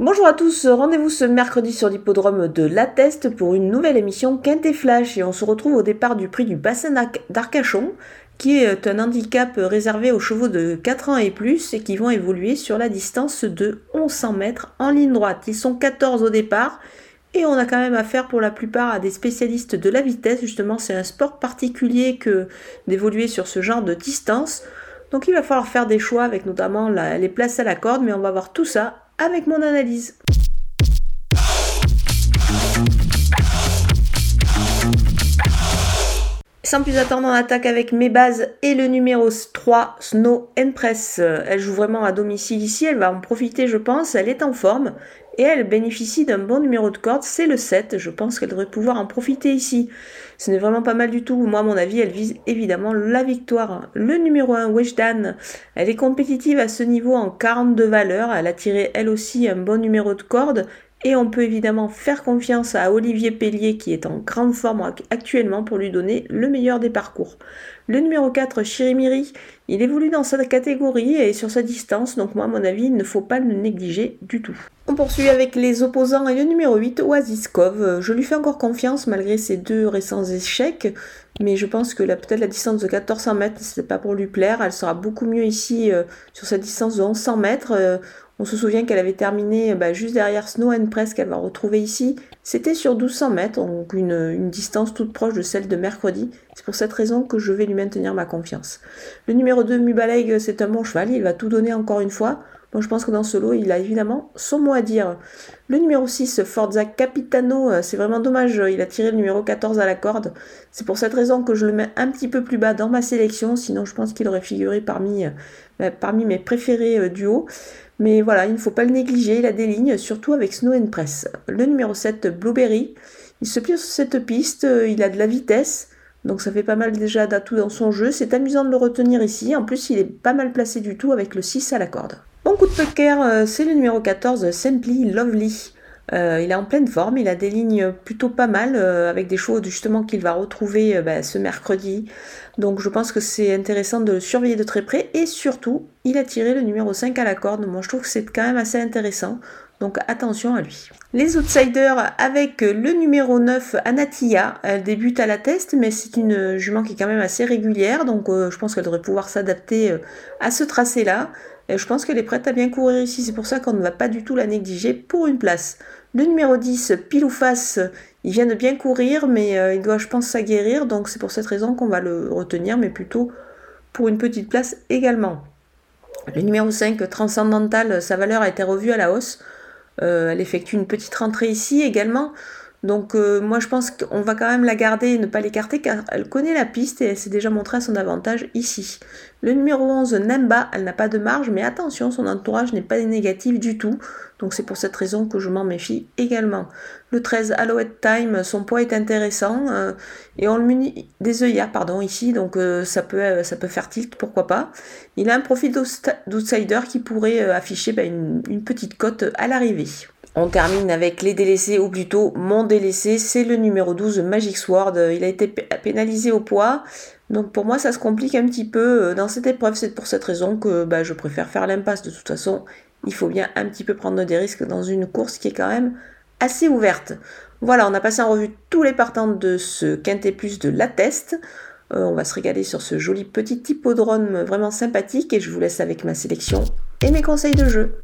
Bonjour à tous, rendez-vous ce mercredi sur l'hippodrome de La Teste pour une nouvelle émission Quintet Flash et on se retrouve au départ du prix du bassin d'Arcachon qui est un handicap réservé aux chevaux de 4 ans et plus et qui vont évoluer sur la distance de 1100 mètres en ligne droite. Ils sont 14 au départ et on a quand même affaire pour la plupart à des spécialistes de la vitesse. Justement, c'est un sport particulier que d'évoluer sur ce genre de distance. Donc il va falloir faire des choix avec notamment les places à la corde, mais on va voir tout ça avec mon analyse. Sans plus attendre, on attaque avec mes bases et le numéro 3, Snow and Press. Elle joue vraiment à domicile ici, elle va en profiter je pense, elle est en forme et elle bénéficie d'un bon numéro de corde, c'est le 7. Je pense qu'elle devrait pouvoir en profiter ici. Ce n'est vraiment pas mal du tout. Moi, à mon avis, elle vise évidemment la victoire. Le numéro 1, Weshdan, elle est compétitive à ce niveau en 42 valeurs. Elle a tiré elle aussi un bon numéro de corde. Et on peut évidemment faire confiance à Olivier Pellier qui est en grande forme actuellement pour lui donner le meilleur des parcours. Le numéro 4, Chirimiri, il évolue dans sa catégorie et sur sa distance, donc moi à mon avis il ne faut pas le négliger du tout. On poursuit avec les opposants et le numéro 8, Oasiskov. Je lui fais encore confiance malgré ses deux récents échecs, mais je pense que peut-être la distance de 1400 mètres, c'est pas pour lui plaire. Elle sera beaucoup mieux ici euh, sur sa distance de 1100 mètres. Euh, on se souvient qu'elle avait terminé bah, juste derrière Snow and Press qu'elle va retrouver ici. C'était sur 1200 mètres, donc une, distance toute proche de celle de mercredi. C'est pour cette raison que je vais lui maintenir ma confiance. Le numéro 2, Mubaleg, c'est un bon cheval, il va tout donner encore une fois. Bon, je pense que dans ce lot, il a évidemment son mot à dire. Le numéro 6, Forza Capitano, euh, c'est vraiment dommage, il a tiré le numéro 14 à la corde. C'est pour cette raison que je le mets un petit peu plus bas dans ma sélection, sinon je pense qu'il aurait figuré parmi, euh, bah, parmi mes préférés euh, du haut. Mais voilà, il ne faut pas le négliger, il a des lignes, surtout avec Snow and Press. Le numéro 7, Blueberry, il se plie sur cette piste, euh, il a de la vitesse, donc ça fait pas mal déjà d'atouts dans son jeu. C'est amusant de le retenir ici. En plus, il est pas mal placé du tout avec le 6 à la corde. Bon coup de poker, euh, c'est le numéro 14, Simply Lovely. Euh, il est en pleine forme, il a des lignes plutôt pas mal, euh, avec des choses justement qu'il va retrouver euh, bah, ce mercredi. Donc je pense que c'est intéressant de le surveiller de très près. Et surtout, il a tiré le numéro 5 à la corde. Moi je trouve que c'est quand même assez intéressant. Donc attention à lui. Les outsiders avec le numéro 9, Anatia. Elle débute à la test, mais c'est une jument qui est quand même assez régulière. Donc je pense qu'elle devrait pouvoir s'adapter à ce tracé-là. Je pense qu'elle est prête à bien courir ici. C'est pour ça qu'on ne va pas du tout la négliger pour une place. Le numéro 10, pile ou face, il vient de bien courir, mais euh, il doit, je pense, s'aguerrir. Donc c'est pour cette raison qu'on va le retenir, mais plutôt pour une petite place également. Le numéro 5, Transcendental, sa valeur a été revue à la hausse. Euh, elle effectue une petite rentrée ici également. Donc euh, moi je pense qu'on va quand même la garder et ne pas l'écarter car elle connaît la piste et elle s'est déjà montrée à son avantage ici. Le numéro 11, Nemba, elle n'a pas de marge mais attention, son entourage n'est pas négatif du tout. Donc c'est pour cette raison que je m'en méfie également. Le 13, Alouette Time, son poids est intéressant euh, et on le munit des œillères pardon ici donc euh, ça, peut, faire tilt, pourquoi pas. Il a un profil d'outsider qui pourrait afficher bah, une petite cote à l'arrivée. On termine avec les délaissés, ou plutôt mon délaissé, c'est le numéro 12, Magic Sword. Il a été pénalisé au poids, donc pour moi ça se complique un petit peu euh, dans cette épreuve. C'est pour cette raison que bah, je préfère faire l'impasse. De toute façon, il faut bien un petit peu prendre des risques dans une course qui est quand même assez ouverte. Voilà, on a passé en revue tous les partants de ce Quintet Plus de la Test. Euh, on va se régaler sur ce joli petit hippodrome vraiment sympathique et je vous laisse avec ma sélection et mes conseils de jeu.